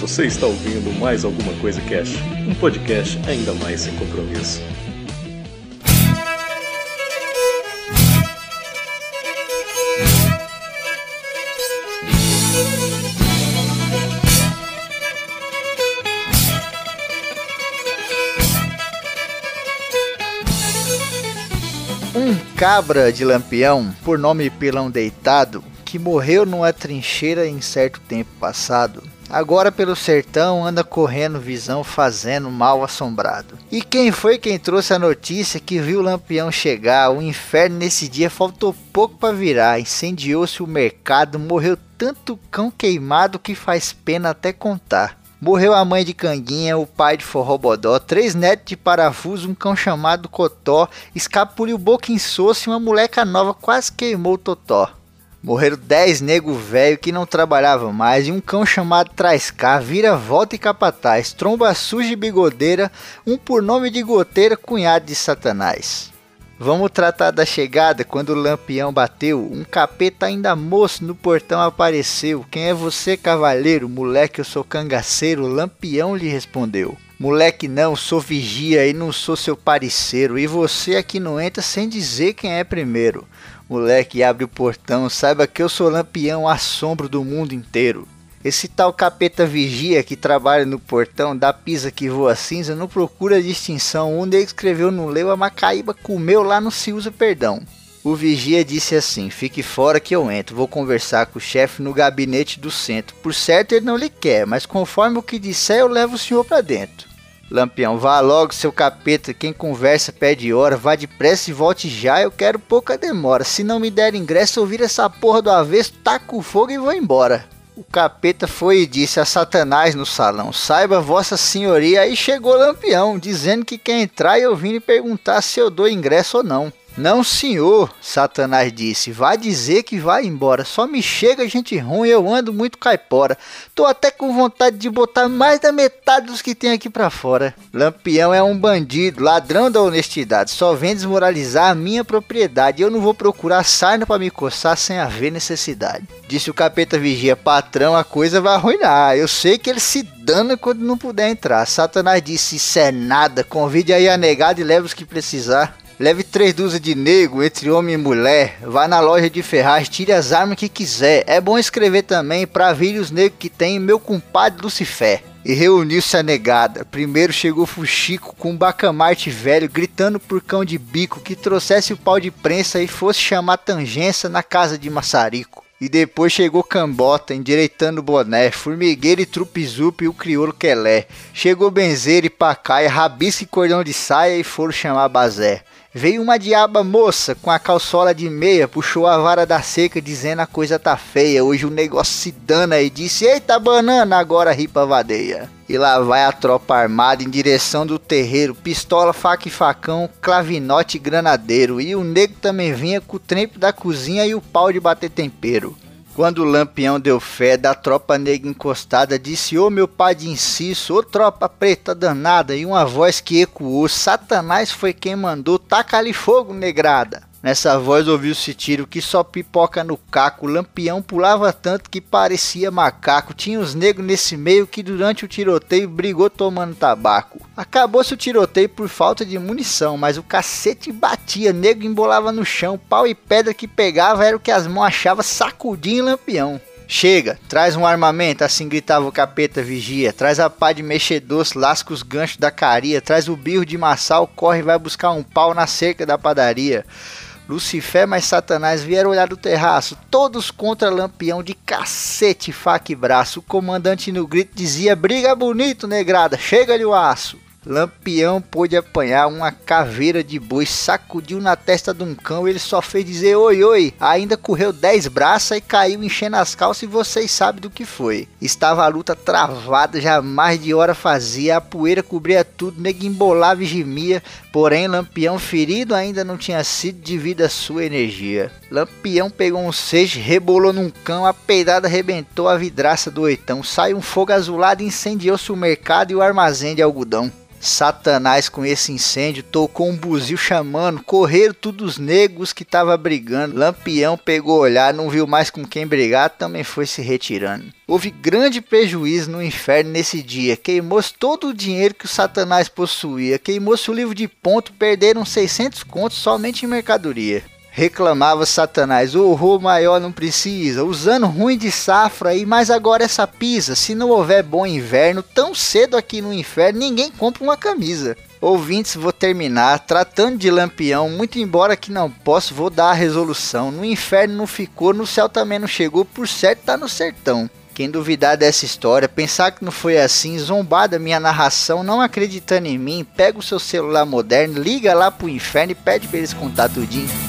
Você está ouvindo mais alguma coisa Cash, um podcast ainda mais sem compromisso. Um cabra de lampião, por nome Pelão Deitado, que morreu numa trincheira em certo tempo passado, agora pelo sertão anda correndo visão fazendo mal assombrado. E quem foi quem trouxe a notícia que viu o lampião chegar? O inferno nesse dia faltou pouco para virar, incendiou-se o mercado, morreu tanto cão queimado que faz pena até contar. Morreu a mãe de Canguinha, o pai de Forrobodó, três netos de parafuso, um cão chamado Cotó, escapuliu boca insosso e uma moleca nova quase queimou o Totó. Morreram dez nego velho que não trabalhava mais e um cão chamado Trascar, vira volta e capataz, tromba suja e bigodeira, um por nome de goteira, cunhado de Satanás. Vamos tratar da chegada quando o lampião bateu. Um capeta ainda moço no portão apareceu. Quem é você, cavaleiro? Moleque, eu sou cangaceiro. O lampião lhe respondeu. Moleque, não, sou vigia e não sou seu parceiro. E você aqui não entra sem dizer quem é primeiro. Moleque, abre o portão, saiba que eu sou lampião, assombro do mundo inteiro. Esse tal capeta vigia que trabalha no portão da pisa que voa cinza não procura distinção. Um ele escreveu no leu, a Macaíba comeu lá não se usa perdão. O vigia disse assim: Fique fora que eu entro. Vou conversar com o chefe no gabinete do centro. Por certo ele não lhe quer, mas conforme o que disser eu levo o senhor para dentro. Lampião, vá logo, seu capeta. Quem conversa pede hora. Vá depressa e volte já. Eu quero pouca demora. Se não me der ingresso, eu viro essa porra do avesso, taco fogo e vou embora. O capeta foi e disse a Satanás no salão: Saiba, vossa senhoria. Aí chegou o Lampião, dizendo que quer entrar e eu vim lhe perguntar se eu dou ingresso ou não. Não, senhor, Satanás disse. Vá dizer que vai embora. Só me chega gente ruim, eu ando muito caipora. Tô até com vontade de botar mais da metade dos que tem aqui para fora. Lampião é um bandido, ladrão da honestidade. Só vem desmoralizar a minha propriedade. Eu não vou procurar sarna para me coçar sem haver necessidade. Disse o capeta vigia, patrão, a coisa vai arruinar. Eu sei que ele se dana quando não puder entrar. Satanás disse, isso é nada. Convide aí a negada e leve os que precisar. Leve três dúzias de nego entre homem e mulher. Vá na loja de ferraz, tire as armas que quiser. É bom escrever também para vir os negros que tem meu compadre Lucifer. E reuniu-se a negada. Primeiro chegou Fuxico com um bacamarte velho, gritando por cão de bico que trouxesse o pau de prensa e fosse chamar tangência na casa de maçarico. E depois chegou Cambota, endireitando o boné, Formigueiro e Trupizup e o crioulo Quelé. Chegou Benzeiro e Pacaia, Rabisco e Cordão de Saia e foram chamar Bazé. Veio uma diaba moça com a calçola de meia, puxou a vara da seca dizendo a coisa tá feia. Hoje o negócio se dana e disse: Eita banana, agora ripa vadeia. E lá vai a tropa armada em direção do terreiro, pistola, faca e facão, clavinote e granadeiro. E o nego também vinha com o trempo da cozinha e o pau de bater tempero. Quando o lampião deu fé da tropa negra encostada, disse: Ô oh, meu pai de inciso, ô oh, tropa preta danada, e uma voz que ecoou: Satanás foi quem mandou, taca-lhe fogo, negrada. Nessa voz ouviu-se tiro que só pipoca no caco. O lampião pulava tanto que parecia macaco. Tinha os negros nesse meio que durante o tiroteio brigou tomando tabaco. Acabou-se o tiroteio por falta de munição, mas o cacete batia, negro embolava no chão, pau e pedra que pegava era o que as mãos achavam sacudindo lampião. Chega, traz um armamento, assim gritava o capeta vigia. Traz a pá de mexer doce, lasca os ganchos da caria. Traz o birro de maçal, corre e vai buscar um pau na cerca da padaria. Lucifer mais Satanás vieram olhar do terraço, todos contra Lampião de cacete, faca e braço. O comandante no grito dizia: Briga bonito, negrada, chega-lhe o aço. Lampião pôde apanhar uma caveira de boi, sacudiu na testa de um cão, ele só fez dizer oi oi, ainda correu 10 braças e caiu enchendo as calças e vocês sabem do que foi. Estava a luta travada, já mais de hora fazia, a poeira cobria tudo, nego embolava e gemia, porém Lampião ferido ainda não tinha sido devido à sua energia. Lampião pegou um seixo, rebolou num cão, a peidada arrebentou a vidraça do oitão, saiu um fogo azulado e incendiou-se o mercado e o armazém de algodão. Satanás com esse incêndio tocou um buzil chamando, correram todos os negros que tava brigando. Lampião pegou olhar, não viu mais com quem brigar, também foi se retirando. Houve grande prejuízo no inferno nesse dia. Queimou-se todo o dinheiro que o Satanás possuía. Queimou-se o livro de ponto, perderam 600 contos somente em mercadoria. Reclamava Satanás, o horror maior não precisa, usando ruim de safra aí, mas agora essa pisa, se não houver bom inverno, tão cedo aqui no inferno ninguém compra uma camisa. Ouvintes, vou terminar tratando de lampião, muito embora que não posso, vou dar a resolução. No inferno não ficou, no céu também não chegou, por certo tá no sertão. Quem duvidar dessa história, pensar que não foi assim, zombar da minha narração, não acreditando em mim, pega o seu celular moderno, liga lá pro inferno e pede pra eles contar tudinho.